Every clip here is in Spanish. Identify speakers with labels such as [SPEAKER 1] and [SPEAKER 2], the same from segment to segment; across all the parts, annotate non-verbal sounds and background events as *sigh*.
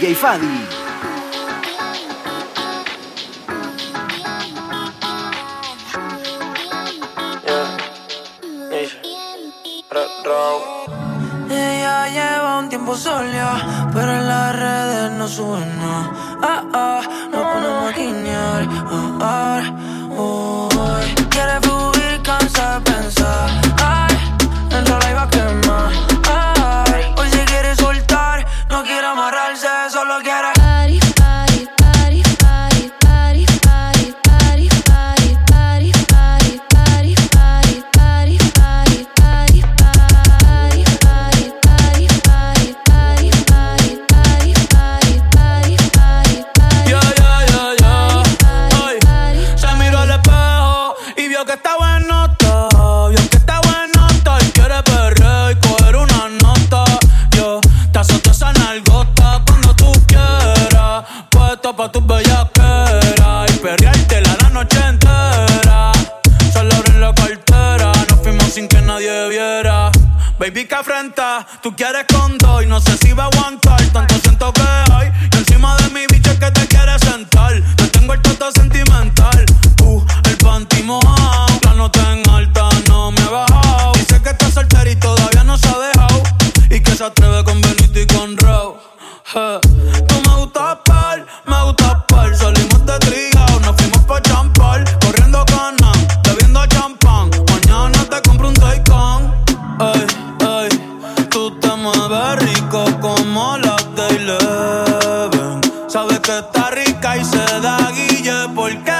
[SPEAKER 1] DJ Fadi.
[SPEAKER 2] Ella lleva un tiempo sola, pero en las redes no sube nada. Ah, ah,
[SPEAKER 3] gotta rica y se da guille porque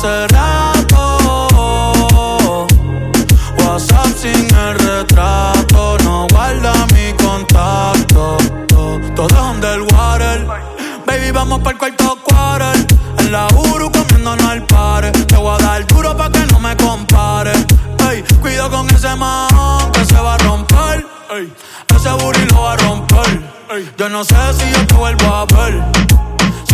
[SPEAKER 3] Hace rato. WhatsApp sin el retrato, no guarda mi contacto. Todo es underwater. Baby, vamos para el cuarto quarter. En la Uru comiéndonos al pare. Te voy a dar duro pa' que no me compare. Ey, cuido con ese man que se va a romper. Ey, ese booty lo va a romper. Ey, yo no sé si yo te vuelvo a ver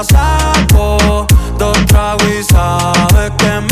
[SPEAKER 3] la saco. Dos tragos y sabe que me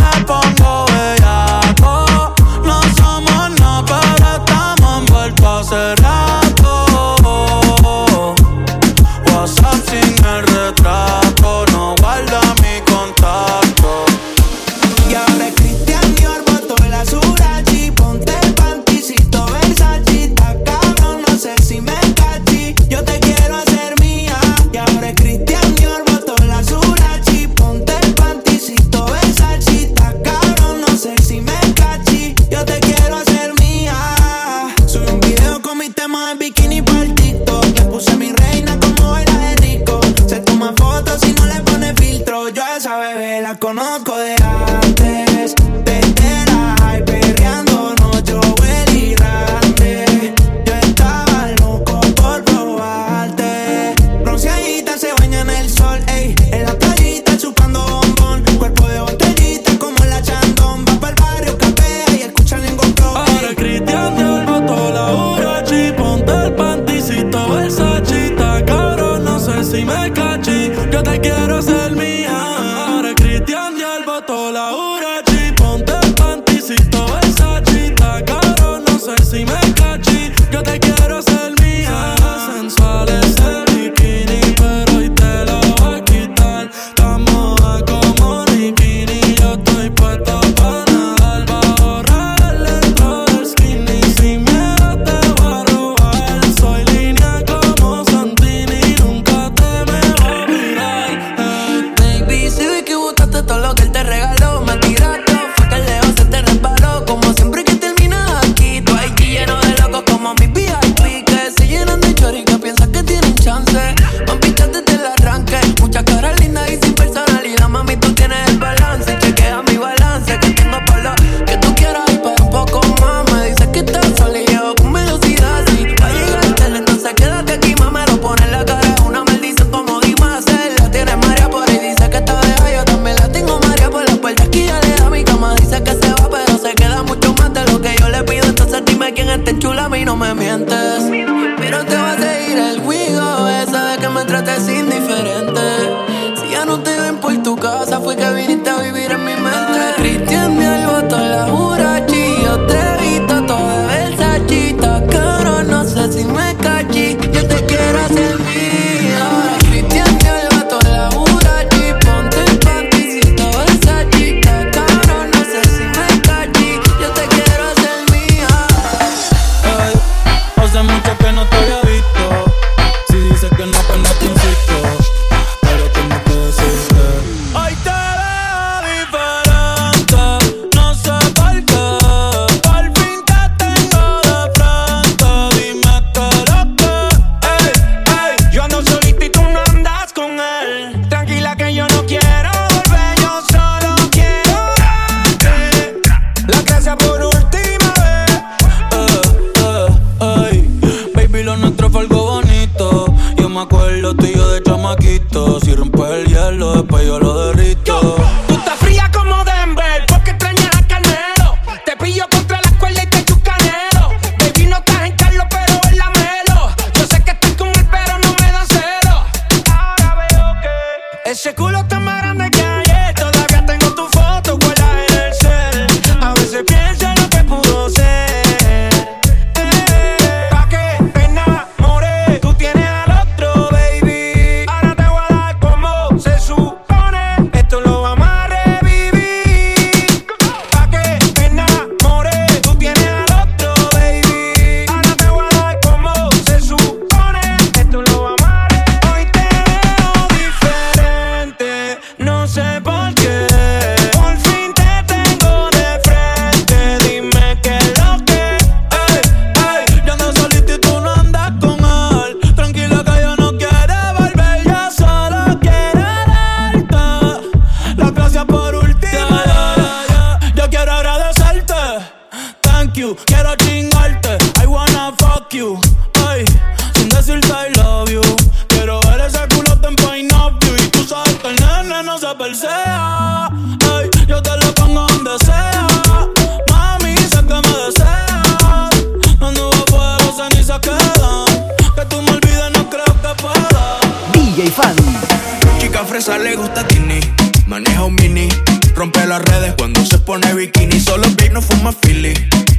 [SPEAKER 3] cuando se pone bikini. Solo big no fuma Philly.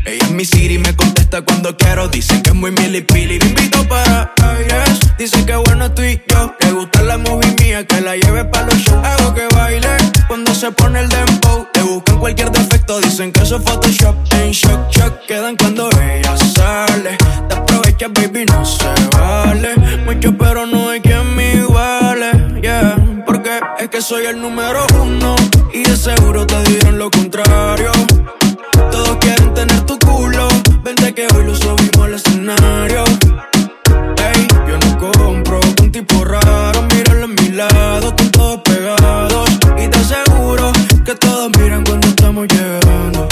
[SPEAKER 3] Ella es mi Siri,
[SPEAKER 2] me contesta cuando quiero. Dice que es
[SPEAKER 1] muy milipili. Me invito para oh, aires. Dice que bueno tú y yo. Le gusta la movie mía, que la lleve para los shows. Hago que baile cuando se pone el dembow. Le buscan cualquier defecto, dicen que eso es Photoshop. En shock,
[SPEAKER 3] shock, quedan cuando ella sale. Te aprovechas, baby, no se vale. Mucho, pero no hay quien me igual que
[SPEAKER 1] soy el número uno y de seguro te dirán lo contrario. Todos quieren tener tu culo, vente que hoy lo subimos al escenario. Ey, yo no compro un tipo raro, míralo en mi lado, están todos pegados y te aseguro que todos miran cuando estamos llegando.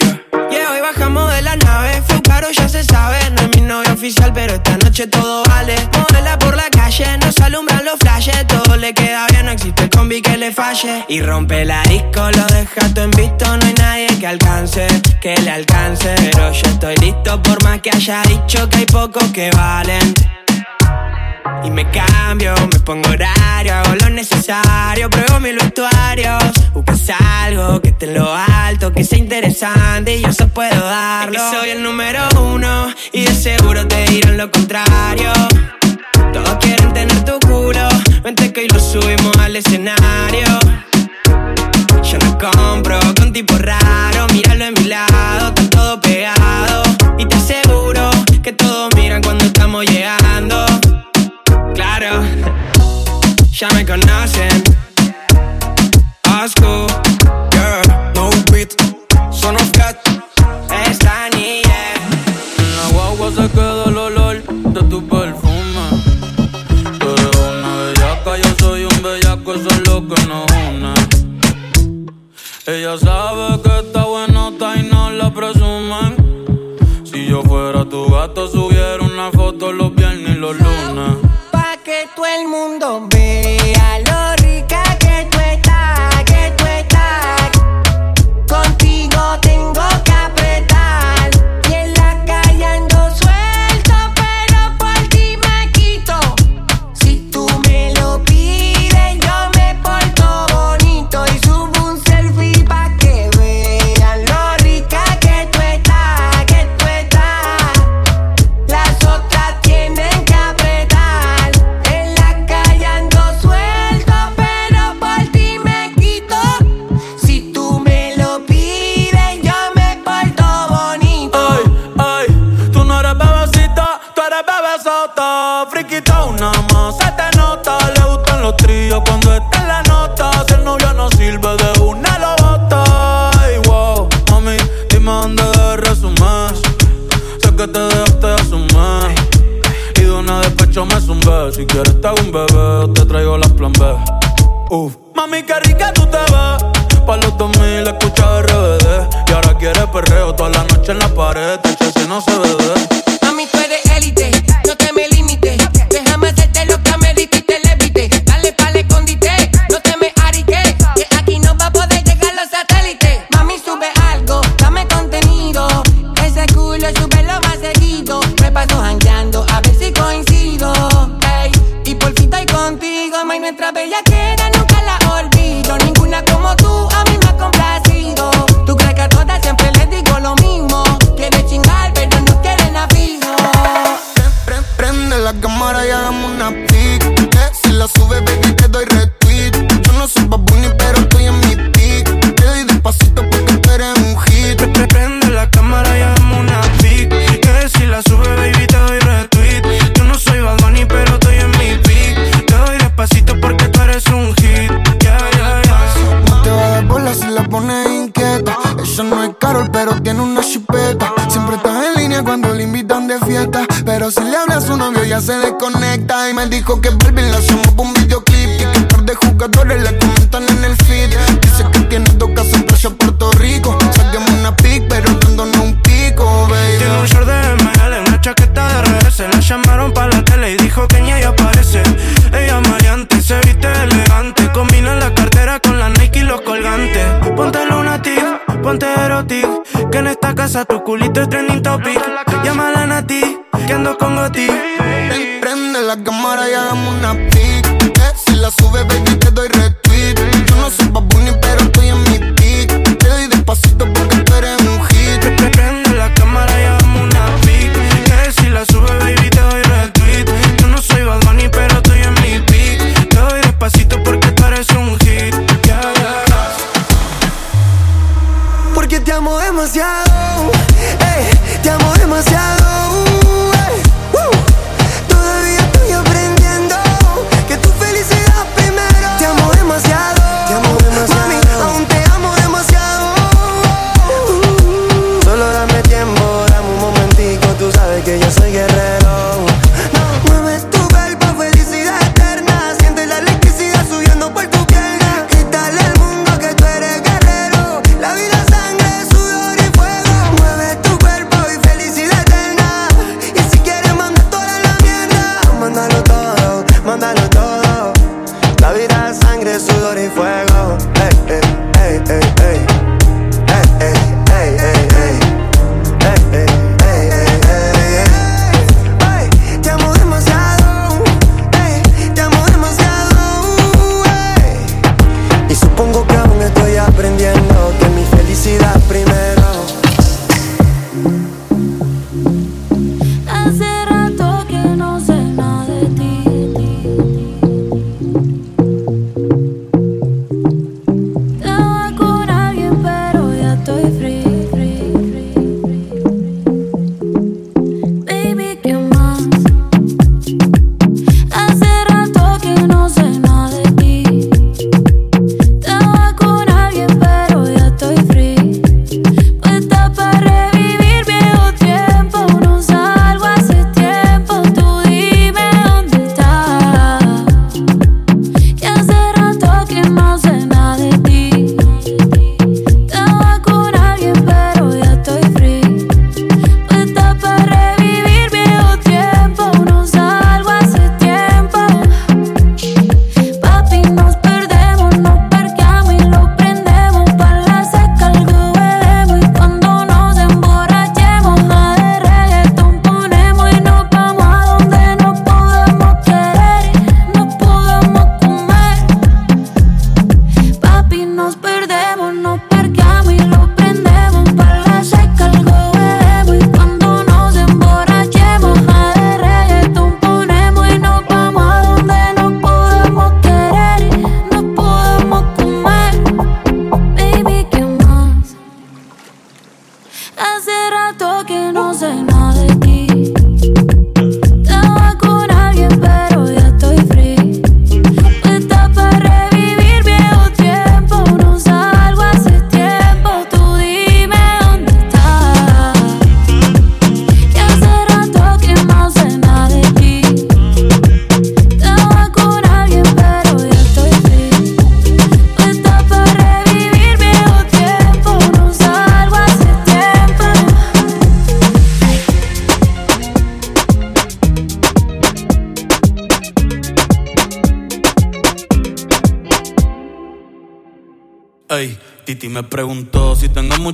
[SPEAKER 1] Yeah,
[SPEAKER 2] yeah hoy bajamos de la nave, fue caro, ya se sabe, no es mi novia oficial, pero esta noche todo vale. Modela por la calle, nos alumbran los flashes, todo le queda bien, no existe que le falle Y rompe la disco, lo deja todo en visto No hay nadie que alcance, que le alcance Pero yo estoy listo por más que haya dicho Que hay pocos que valen y me cambio, me pongo horario, hago lo necesario, pruebo mis vestuarios. Buscas algo que esté en lo alto, que sea interesante y yo eso puedo darlo. Es que soy el número uno y de seguro te dirán lo contrario. Todos quieren tener tu Vente que hoy lo subimos al escenario. Yo no compro con tipo raro,
[SPEAKER 4] mira se
[SPEAKER 5] desconecta y me dijo que Barbie la hacemos por un videoclip y que un par jugadores la comentan en el feed. Dice que tiene dos casas en precio Puerto Rico. Saquemos una pic, pero dándonos un pico, baby.
[SPEAKER 1] Tiene un short de ML, una chaqueta de RS. La llamaron para la tele y dijo que ni ella aparece. Ella maleante, se viste elegante. Combina la cartera con la Nike y los colgantes. Ponte lunatic, ponte erotic. Que en esta casa tu culito es
[SPEAKER 2] amo demasiado, eh, te amo demasiado.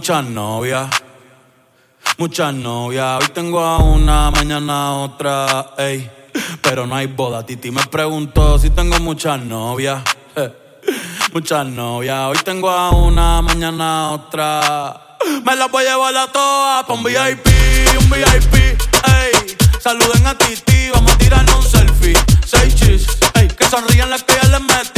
[SPEAKER 3] Muchas novias. Muchas novias, hoy tengo a una, mañana a otra, ey. Pero no hay boda, Titi me preguntó si tengo muchas novias. Muchas novias, hoy tengo a una, mañana a otra. Me las voy a llevar a todas pa' un VIP, un VIP, ey. Saluden a Titi, vamos a tirarnos un selfie. Seis chis, ey. Que sonrían las que ya les metí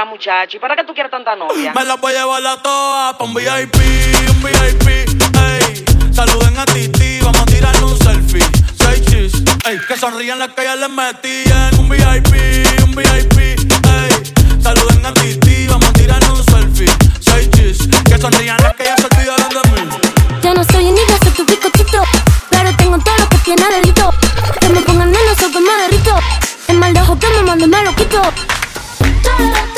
[SPEAKER 6] Acá, muchacho, ¿y para qué tú quieres tanta novia?
[SPEAKER 3] Me las voy a llevar a todas pa' un VIP, un VIP, ey. Saluden a Titi, vamos a tirarle un selfie. Seis chis, ey. Que sonrían las que ya les metí en un VIP, un VIP, ey. Saluden a Titi, vamos a tirarle un selfie. Seis chis, que sonrían las que ya se olvidaron de mí.
[SPEAKER 7] Yo no soy niña, soy tu bizcochito. Pero tengo todo lo que tiene delito. Que me pongan en los ojos, me derrito. El mal de ojo que me mande, me lo quito. Me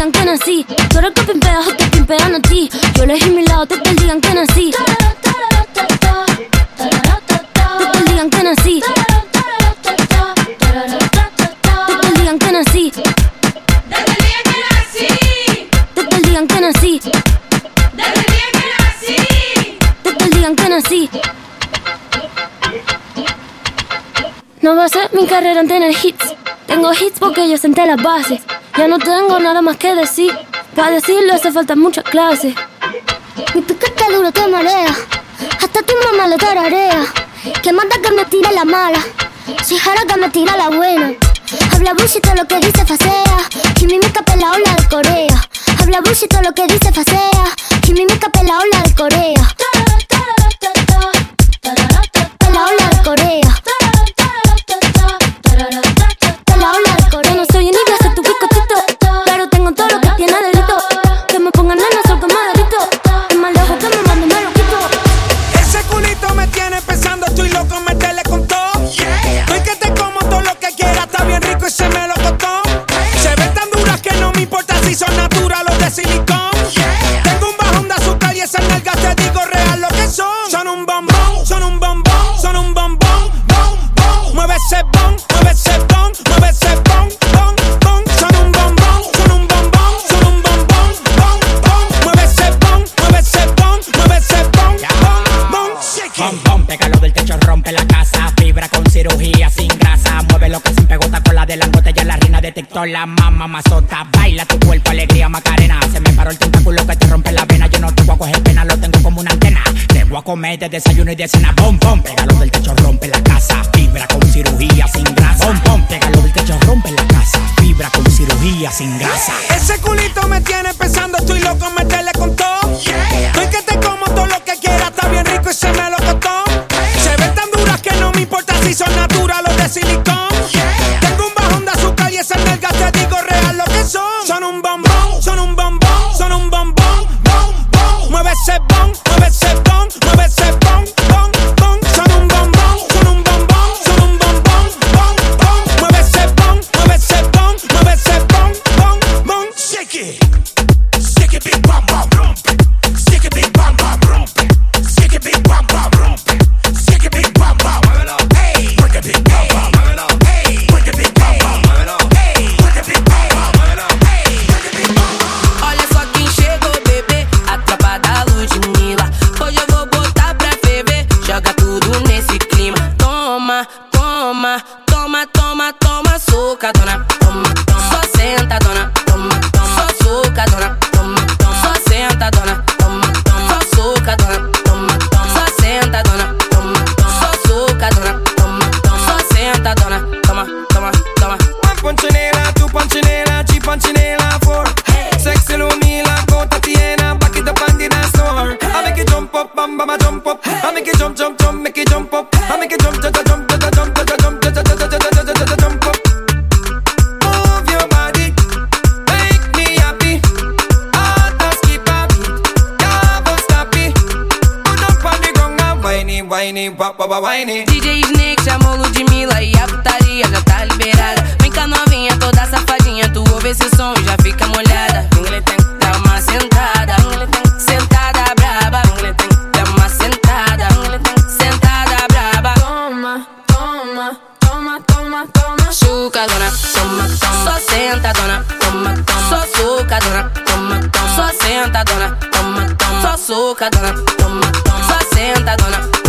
[SPEAKER 7] digan que nací. Tú eres que pimpeas o te pimpean a ti. Yo elegí mi lado, te te digan que nací. Te digan que nací. Te digan que nací.
[SPEAKER 8] Desde el que nací,
[SPEAKER 7] Te digan que nací.
[SPEAKER 8] desde que nací.
[SPEAKER 7] Te digan que nací. No va a ser mi carrera en tener hits. Tengo hits porque yo senté las bases. Ya no tengo nada más que decir. Para decirlo hace falta mucha clase. Mi piquete duro te marea. Hasta tu mamá lo tararea. Que manda que me tire la mala. Si jara que me tira la buena. Habla bullshit lo que dice facea. Y mi mica la ola de Corea. Habla bullshit lo que dice facea. Y mi mica la ola de Corea. La ola de Corea.
[SPEAKER 9] Naturales
[SPEAKER 10] la mamá mazota. Baila tu cuerpo, alegría, macarena. Se me paró el tentáculo que te rompe la vena. Yo no te voy a coger pena, lo tengo como una antena. Te voy a comer de desayuno y de cena. Bom, bom, pégalo del techo, rompe la casa. Fibra con cirugía sin grasa. Bom, bom, pégalo del techo, rompe la casa. Fibra con cirugía sin grasa.
[SPEAKER 9] Ese culito me tiene pensando, estoy loco, meterle con todo. Estoy que te como todo lo que quiera, está bien rico y se me lo costó. Se ven tan duras que no me importa si son naturales o de silicón. Son. Son un bombón,
[SPEAKER 1] wap, wap, wap, whiny.
[SPEAKER 11] DJ Snake chamou Ludmilla e a putaria já tá liberada. Vem cá novinha, toda safadinha, tu ouve esse som e já fica molhada. Ingle tem, dá uma sentada. Sentada braba. Ingle tem, dá uma sentada. Sentada braba. Toma, toma, toma, toma, toma. Chucadona, toma, toma. Só sentadona, toma, toma. Só sucadona, toma, toma. Só sentadona, toma, toma. Só sucadona, toma, toma. Só sentadona, toma,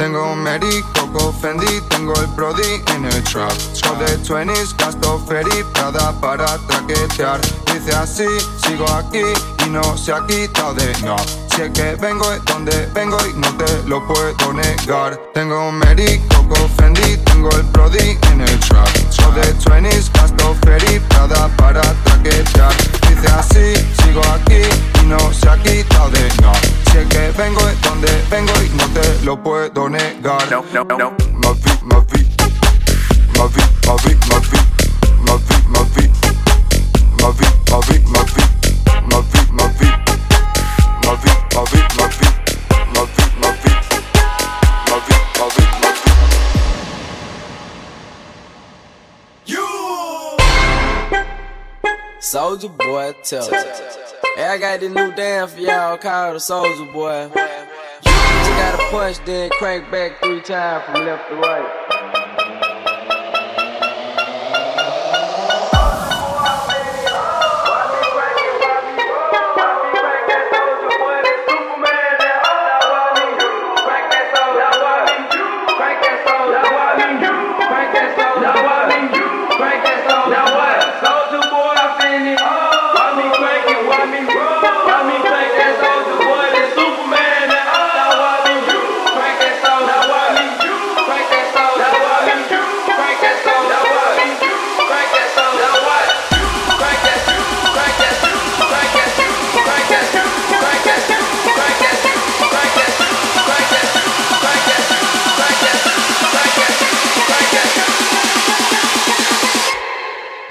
[SPEAKER 12] Tengo un Mary, Coco Fendi, tengo el Brody en el trap. Show de 20s, gasto Ferry, Prada para traquetear. Dice así, sigo aquí y no se ha quitado de no. Sé que vengo es donde vengo y no te lo puedo negar. Tengo un Mary, Coco Fendi, tengo el Brody en el trap. Show de 20s, gasto Ferry, Prada para traquetear. Dice así, sigo aquí y no se ha quitado de no. sé que vengo de donde vengo y no te lo puedo negar. No, no, no. Mavi, Mavi, Mavi, Mavi, Mavi, Mavi, Mavi, Mavi, Mavi, Mavi, Mavi, Mavi, Mavi, Mavi, Mavi, Mavi, Mavi, Mavi, You.
[SPEAKER 13] Soldier boy, tell. tell, tell. Hey, I got this new dance for y'all called the Soldier boy. You just gotta punch, then crank back three times from left to right.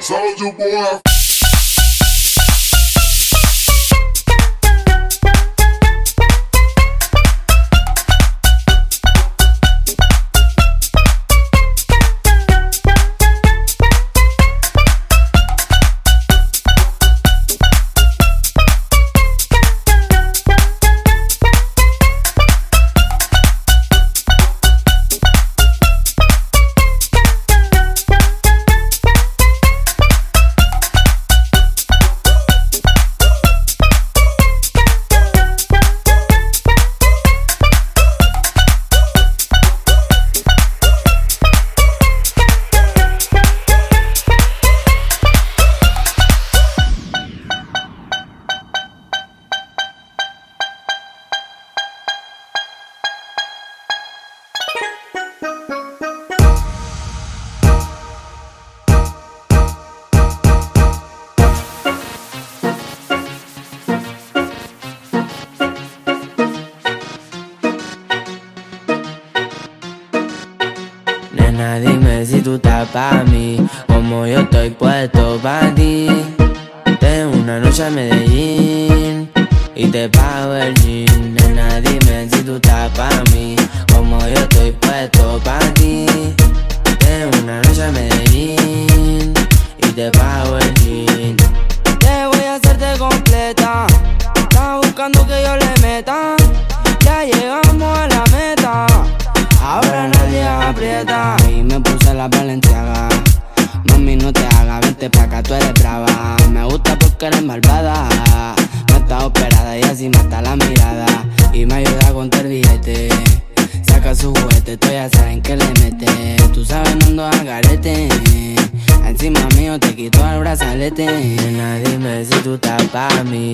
[SPEAKER 14] Soldier boy. vete. Nena, dime si tú estás
[SPEAKER 15] pa'
[SPEAKER 14] mí.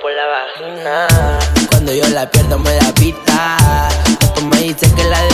[SPEAKER 16] por la vagina. Cuando yo la pierdo me la pita.
[SPEAKER 8] Tú
[SPEAKER 17] me dices que la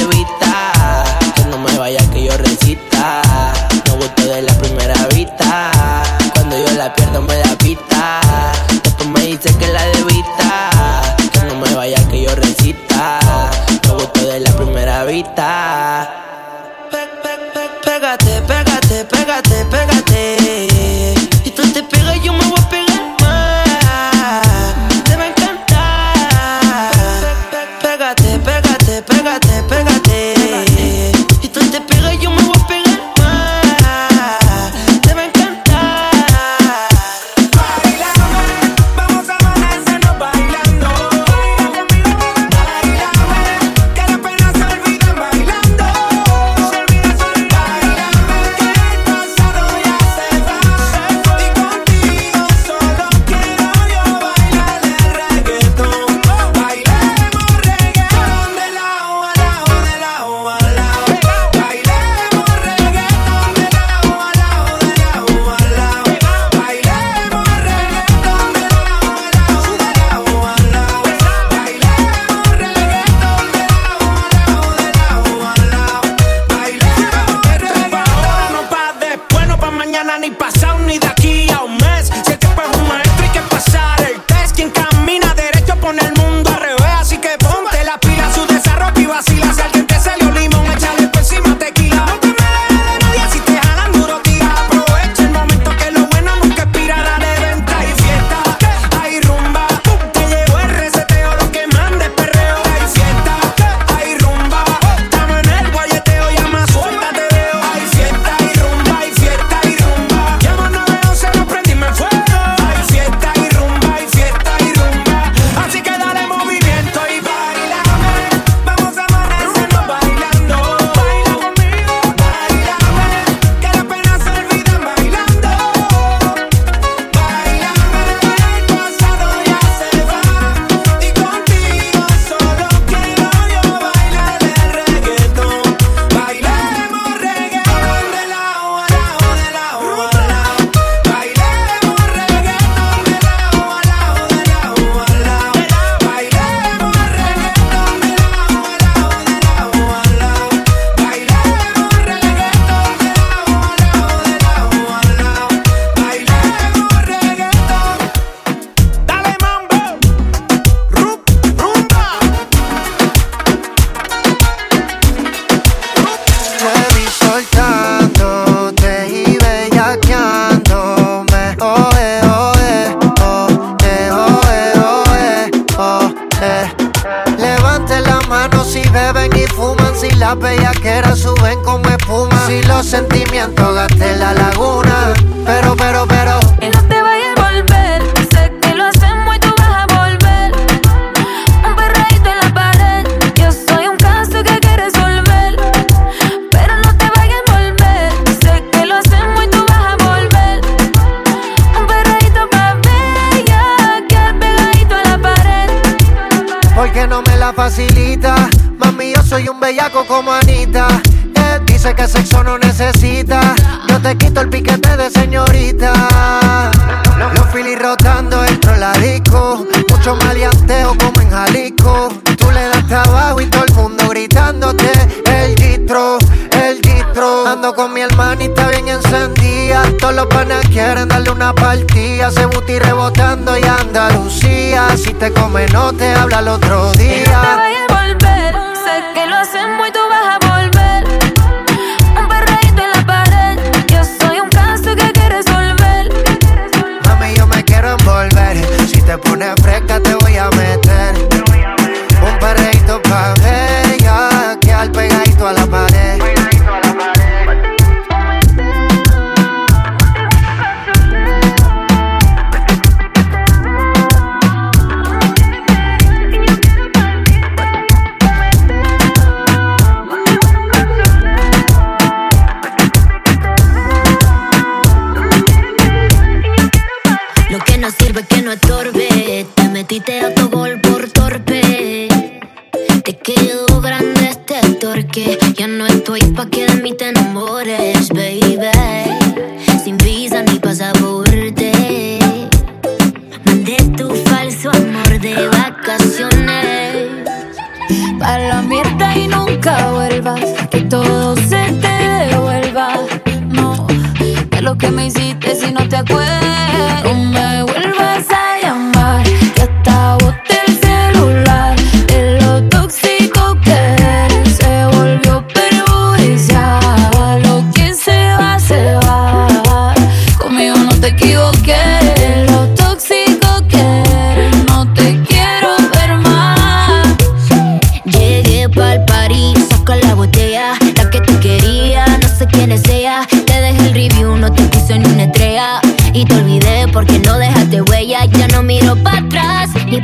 [SPEAKER 17] mucho maleanteo como en Jalisco. Tú le das trabajo y todo el mundo gritándote el distro, el distro. Ando con mi hermanita bien encendida. Todos los panas quieren darle una partida. Se buti rebotando y Andalucía. Si te come, no te habla el otro día.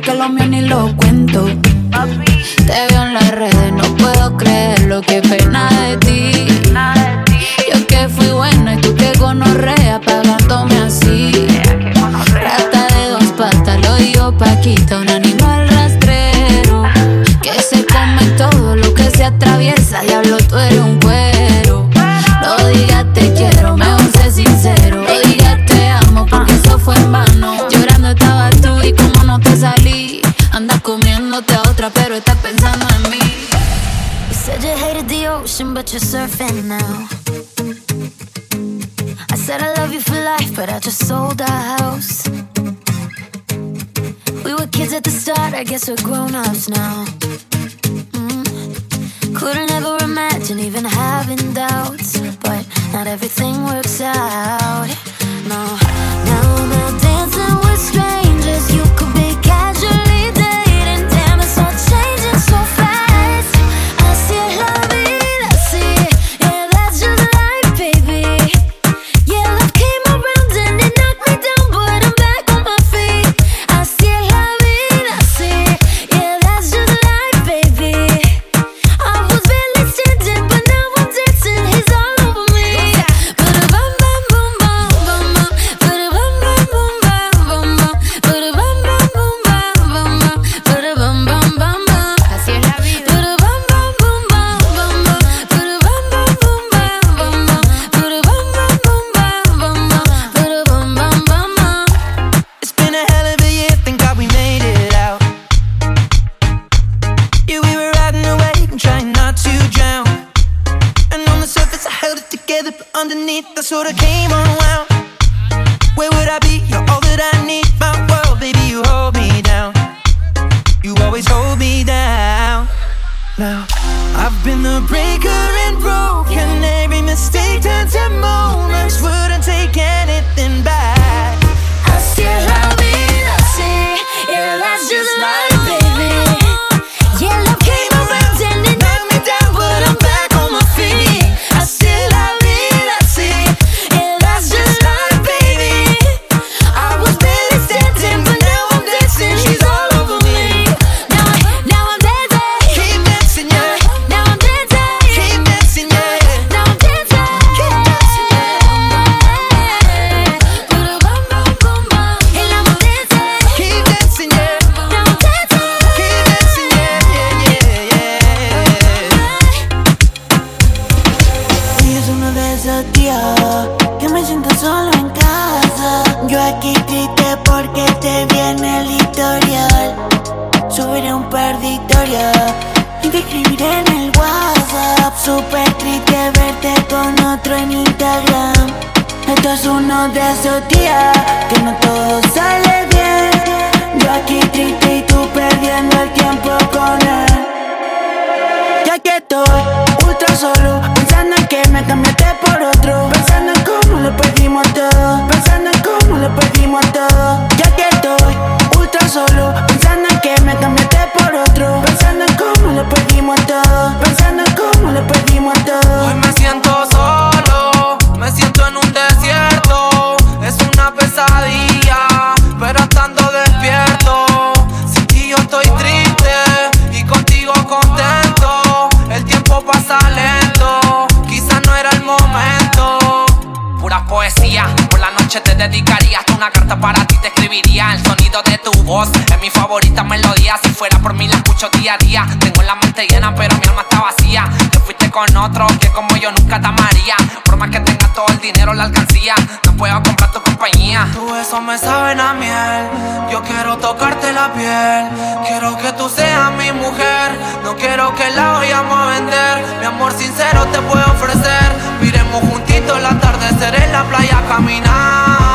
[SPEAKER 8] porque lo mío ni lo cuento.
[SPEAKER 18] at the start, I guess we're grown ups now. Mm. Couldn't ever imagine even having doubts, but not everything works out. No.
[SPEAKER 19] Caminar.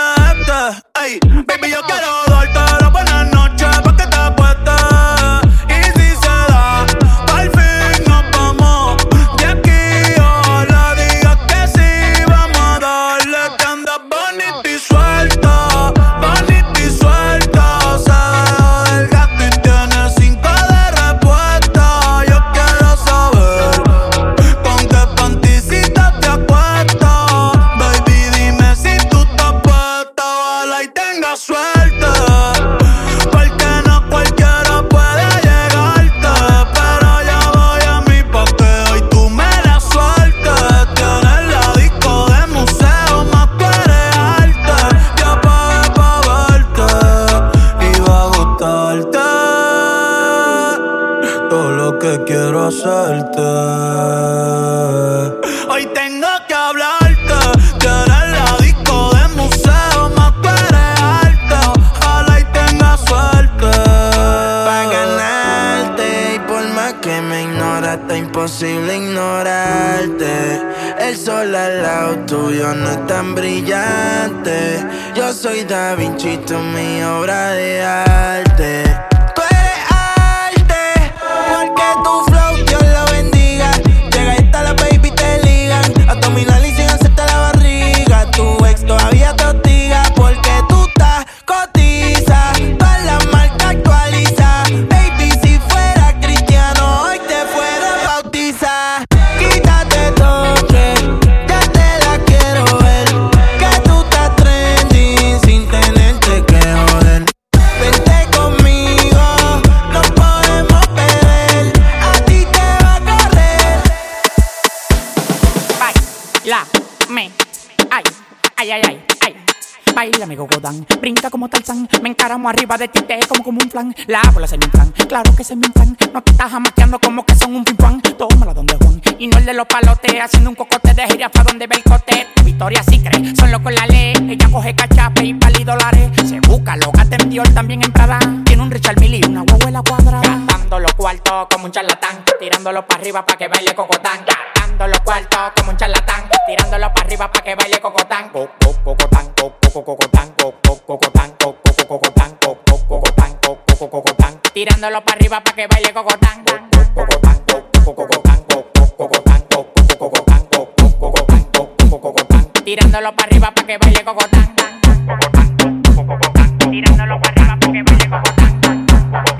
[SPEAKER 20] Si es
[SPEAKER 3] parte. Ey, baby, yo quiero darte
[SPEAKER 1] no es tan brillante. Yo soy Da Vinci, mi obra de arte.
[SPEAKER 10] Ay, ay, ay, ay. Baila, amigo Godán, brinca como Tarzán. Me encaramo arriba de ti, te como como un flan. La bola se me inflan, claro que se me inflan. No te estás jamaqueando como que son un pimpán. Tómala donde Juan, y no el de los palotes. Haciendo un cocote de jirafa donde ve el cote. Victoria sí cree, son locos la ley. Ella coge cachape y pali dólares. Se busca, lo gata en Dior, también en Prada. Tiene un Richard Mille y una guaguela cuadrada. Gastando los cuartos como un charlatán. Tirándolo para arriba para que baile cocotán. Los cuartos como un charlatán. Tirándolo para arriba para que baile cocotán. Co- co- Cocotán, co- co- cocotán, co- co- cocotán, co- co- cocotán, co- co- cocotán, co- co- cocotán. Tirándolo para arriba para que baile cocotán. Co- co- cocotán, co- co- cocotán, co- co- cocotán, co- co- cocotán, co- co- cocotán, co- co- cocotán. Tirándolo para arriba para que baile cocotán. Tirándolo para arriba para que baile cocotán.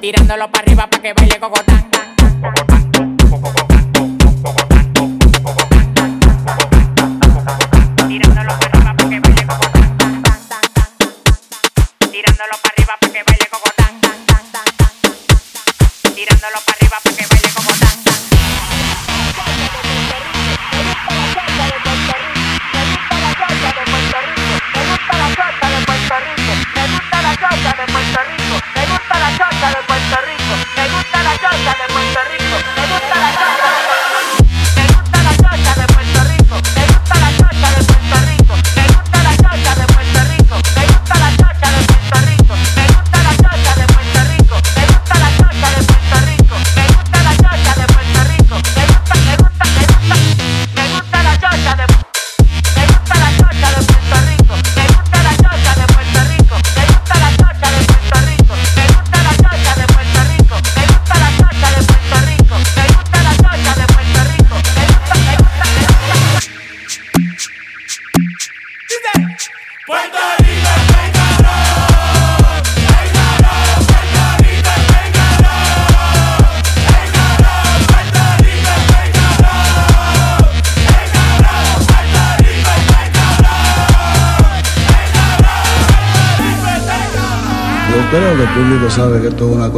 [SPEAKER 10] Tirándolo para arriba para que baile cocotán. Tirándolo para arriba para que baile cocotán. Tirándolo para arriba para que baile cocotán. Tirándolo para arriba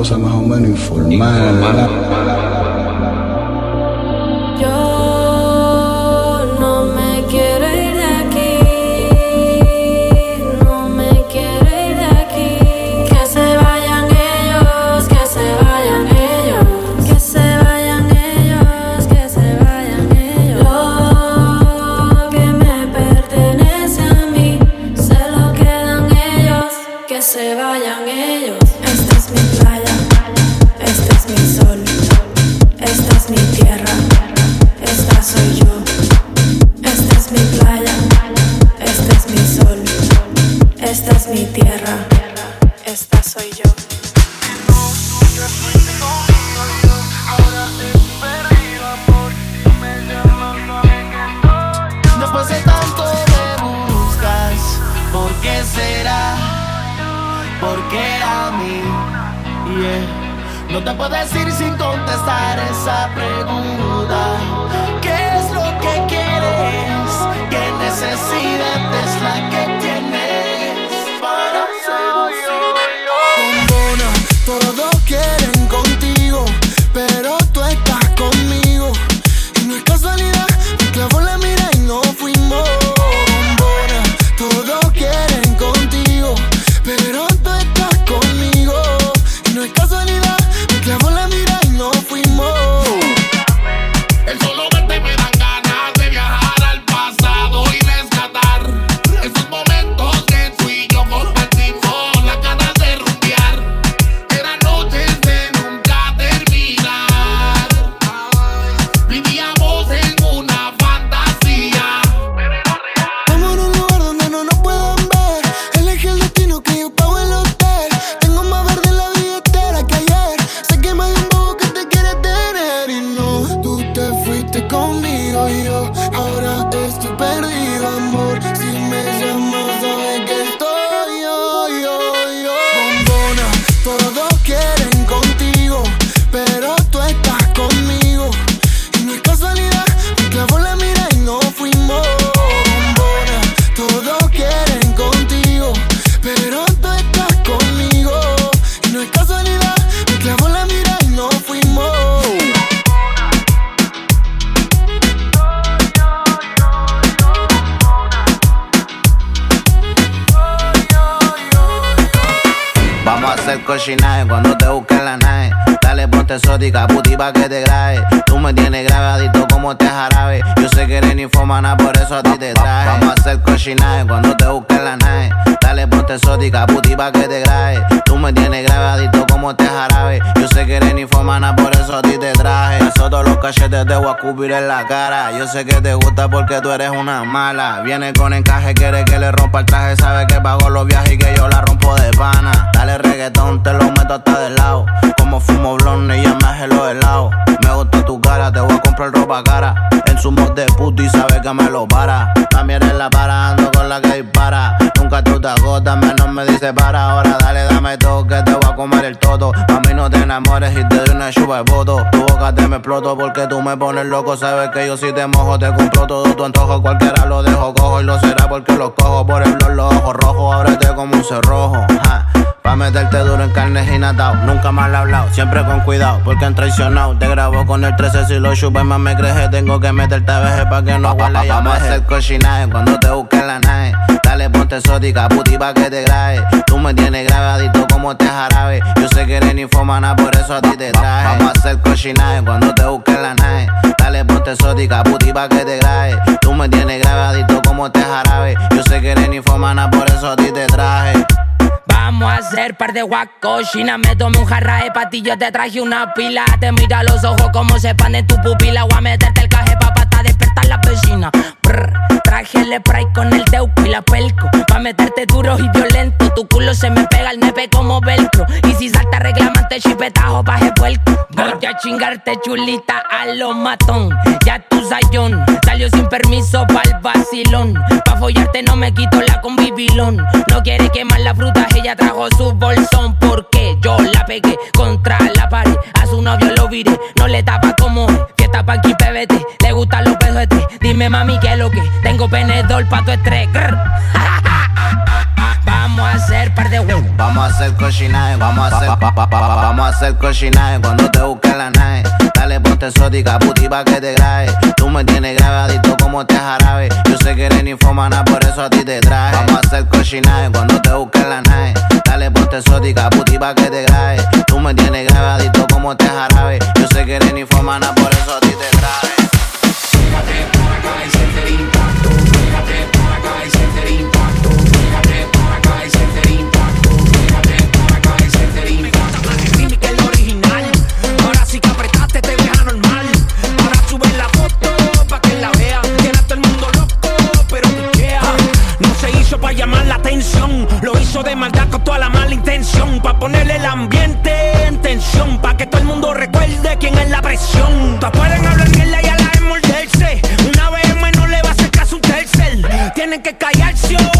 [SPEAKER 8] cosa más o menos informal.
[SPEAKER 21] Cochinaje cuando te busquen la nave. Dale, ponte exótica, puti pa' que te grabe. Tú me tienes grabadito como te jarabe. Yo sé que eres ninfomana, por eso a ti te traje. Vamos a hacer cochinaje cuando te busquen la nave. Dale, ponte exótica, puti pa' que te grabe. Tú me tienes grabadito como te jarabe. Yo sé que eres ninfomana, por eso a ti te traje. Eso todos los cachetes te voy a cubrir en la cara. Yo sé que te gusta porque tú eres una mala. Viene con encaje, quiere que le rompa el traje. Sabe que pago los viajes y que yo la rompo de pana. Dale reggaetón, te lo meto hasta del lado. Como fumo blonde y ya me los helados. Me gusta tu cara, te voy a comprar ropa cara. En su mod de puto y sabe que me lo para. También en la para, ando con la que dispara. Nunca tú te agotas, menos me dice para. Ahora dale, dame todo que te voy a comer el todo. A mí no te enamores y te doy una chupa de voto. Tu boca te me exploto porque tú me pones loco. Sabes que yo si te mojo, te compro todo tu antojo. Cualquiera lo dejo cojo y lo será porque lo cojo. Por el blog, los ojos rojos, ábrete como un cerrojo. Ja. Pa' meterte duro en carnes y natao. Nunca mal hablado, siempre con cuidado, porque han traicionado. Te grabo con el 13 si lo chupas más me crees. Tengo que meterte a veces pa' que no huela ya Vamos a hacer cochinaje cuando te busquen la nave. Dale, ponte exótica, puti pa' que te grabe. Tú me tienes grabadito como te jarabe. Yo sé que eres ninfomana, por eso a ti te traje. Vamos a hacer cochinaje cuando te busquen la nave. Dale, ponte exótica, puti pa' que te grabe. Tú me tienes grabadito como te jarabe. Yo sé que eres ninfomana, por eso a ti te traje.
[SPEAKER 10] Vamos a hacer par de guacochina. Me tomé un jarra de patillo, te traje una pila. Te mira los ojos como se expanden tu pupila. Voy a meterte el caje pa' hasta despertar la vecina. Brr, traje el spray con el teuco y la pelco. Pa' meterte duro y violento. Tu culo se me pega al nepe como velcro. Si salta reclamante chipetajo pa' puerco. Voy a chingarte chulita a lo matón. Ya tu sayón salió sin permiso pa'l vacilón. Pa' follarte no me quito la convivilón. No quiere quemar la fruta, ella trajo su bolsón. Porque yo la pegué contra la pared. A su novio lo viré, no le tapa como es. Fiesta pa' aquí, pebete, le gustan los pedos. Dime mami, ¿qué es lo que? Tengo penedor pa' tu estrés. *laughs* Vamos a hacer par de.
[SPEAKER 21] Vamos a hacer cochinaje, vamos a hacer, pa- pa- pa- vamos a hacer cochinaje cuando te busquen la nave. Dale, ponte exótica, puti pa' que te grabe. Tú me tienes grabadito como te jarabe. Yo sé que eres ninfomana, por eso a ti te traje. Vamos a hacer cochinaje cuando te busquen la nave. Dale, ponte exótica, puti pa' que te grabe. Tú me tienes grabadito como te jarabe. Yo sé que eres ninfomana, por eso a ti te traje.
[SPEAKER 9] Hizo de maldad con toda la mala intención. Pa' ponerle el ambiente en tensión. Pa' que todo el mundo recuerde quién es la presión. Pa' pueden hablar mierda y a la vez morderse. Una vez no le va a hacer caso un tercer. Tienen que callarse o moverse. Porque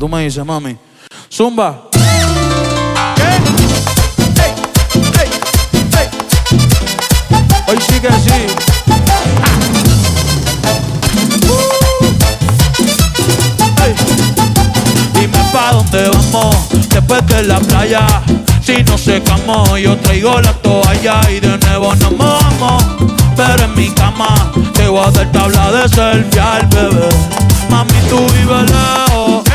[SPEAKER 9] tú me
[SPEAKER 3] dices, mami. Zumba. ¿Qué? Hey, hey, hey. Hoy sí que sí. Uh. pa' dónde vamos después de la playa. Si no secamos, yo traigo la toalla y de nuevo nos mojamos. Pero en mi cama te voy a hacer tabla de selfie al bebé. Mami, tú vives lejos